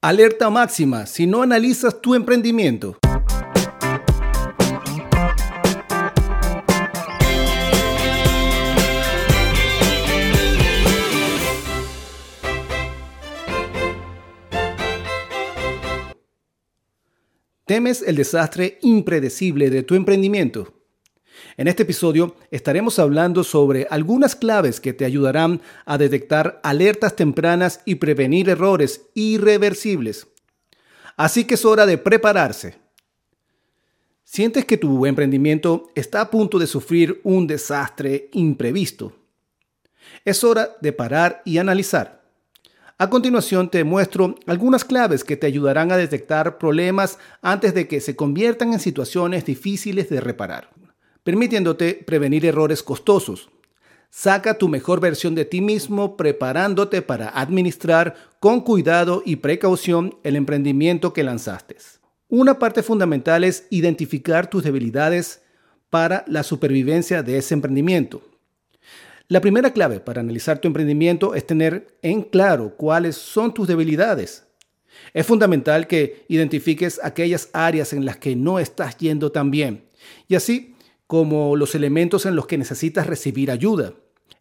Alerta máxima si no analizas tu emprendimiento. ¿Temes el desastre impredecible de tu emprendimiento? En este episodio estaremos hablando sobre algunas claves que te ayudarán a detectar alertas tempranas y prevenir errores irreversibles. Así que es hora de prepararse. ¿Sientes que tu emprendimiento está a punto de sufrir un desastre imprevisto? Es hora de parar y analizar. A continuación te muestro algunas claves que te ayudarán a detectar problemas antes de que se conviertan en situaciones difíciles de reparar permitiéndote prevenir errores costosos. Saca tu mejor versión de ti mismo preparándote para administrar con cuidado y precaución el emprendimiento que lanzaste. Una parte fundamental es identificar tus debilidades para la supervivencia de ese emprendimiento. La primera clave para analizar tu emprendimiento es tener en claro cuáles son tus debilidades. Es fundamental que identifiques aquellas áreas en las que no estás yendo tan bien y así como los elementos en los que necesitas recibir ayuda.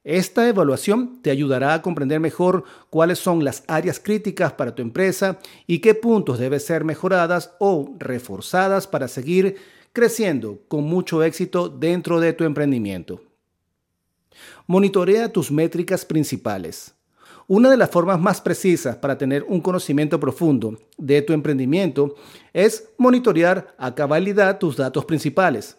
Esta evaluación te ayudará a comprender mejor cuáles son las áreas críticas para tu empresa y qué puntos deben ser mejoradas o reforzadas para seguir creciendo con mucho éxito dentro de tu emprendimiento. Monitorea tus métricas principales. Una de las formas más precisas para tener un conocimiento profundo de tu emprendimiento es monitorear a cabalidad tus datos principales.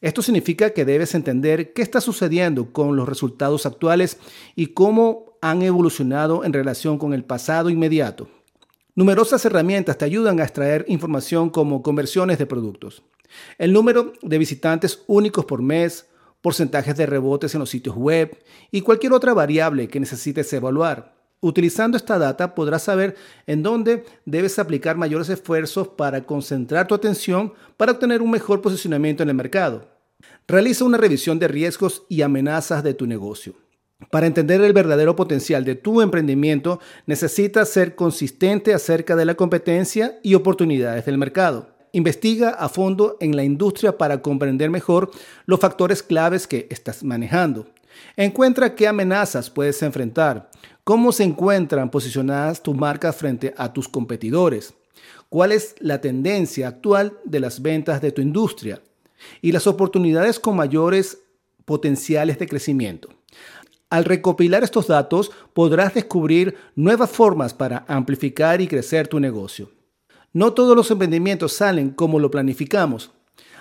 Esto significa que debes entender qué está sucediendo con los resultados actuales y cómo han evolucionado en relación con el pasado inmediato. Numerosas herramientas te ayudan a extraer información como conversiones de productos, el número de visitantes únicos por mes, porcentajes de rebotes en los sitios web y cualquier otra variable que necesites evaluar. Utilizando esta data podrás saber en dónde debes aplicar mayores esfuerzos para concentrar tu atención para obtener un mejor posicionamiento en el mercado. Realiza una revisión de riesgos y amenazas de tu negocio. Para entender el verdadero potencial de tu emprendimiento, necesitas ser consistente acerca de la competencia y oportunidades del mercado. Investiga a fondo en la industria para comprender mejor los factores claves que estás manejando. Encuentra qué amenazas puedes enfrentar, cómo se encuentran posicionadas tus marcas frente a tus competidores, cuál es la tendencia actual de las ventas de tu industria y las oportunidades con mayores potenciales de crecimiento. Al recopilar estos datos podrás descubrir nuevas formas para amplificar y crecer tu negocio. No todos los emprendimientos salen como lo planificamos,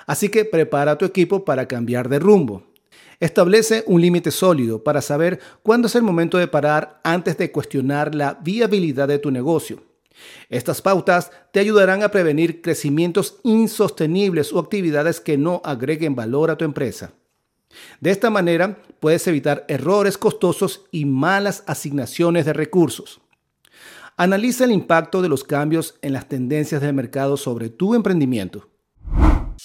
así que prepara tu equipo para cambiar de rumbo. Establece un límite sólido para saber cuándo es el momento de parar antes de cuestionar la viabilidad de tu negocio. Estas pautas te ayudarán a prevenir crecimientos insostenibles o actividades que no agreguen valor a tu empresa. De esta manera puedes evitar errores costosos y malas asignaciones de recursos. Analiza el impacto de los cambios en las tendencias del mercado sobre tu emprendimiento.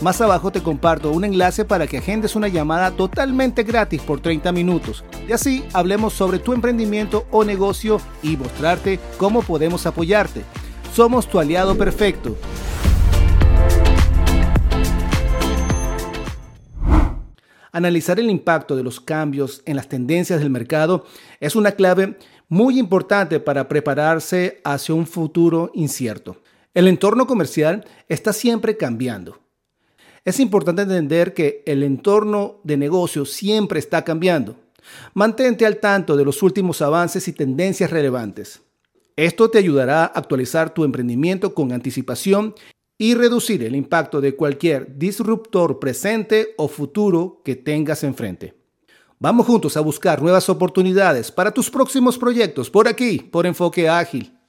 Más abajo te comparto un enlace para que agendes una llamada totalmente gratis por 30 minutos y así hablemos sobre tu emprendimiento o negocio y mostrarte cómo podemos apoyarte. Somos tu aliado perfecto. Analizar el impacto de los cambios en las tendencias del mercado es una clave muy importante para prepararse hacia un futuro incierto. El entorno comercial está siempre cambiando es importante entender que el entorno de negocio siempre está cambiando. Mantente al tanto de los últimos avances y tendencias relevantes. Esto te ayudará a actualizar tu emprendimiento con anticipación y reducir el impacto de cualquier disruptor presente o futuro que tengas enfrente. Vamos juntos a buscar nuevas oportunidades para tus próximos proyectos por aquí, por Enfoque Ágil.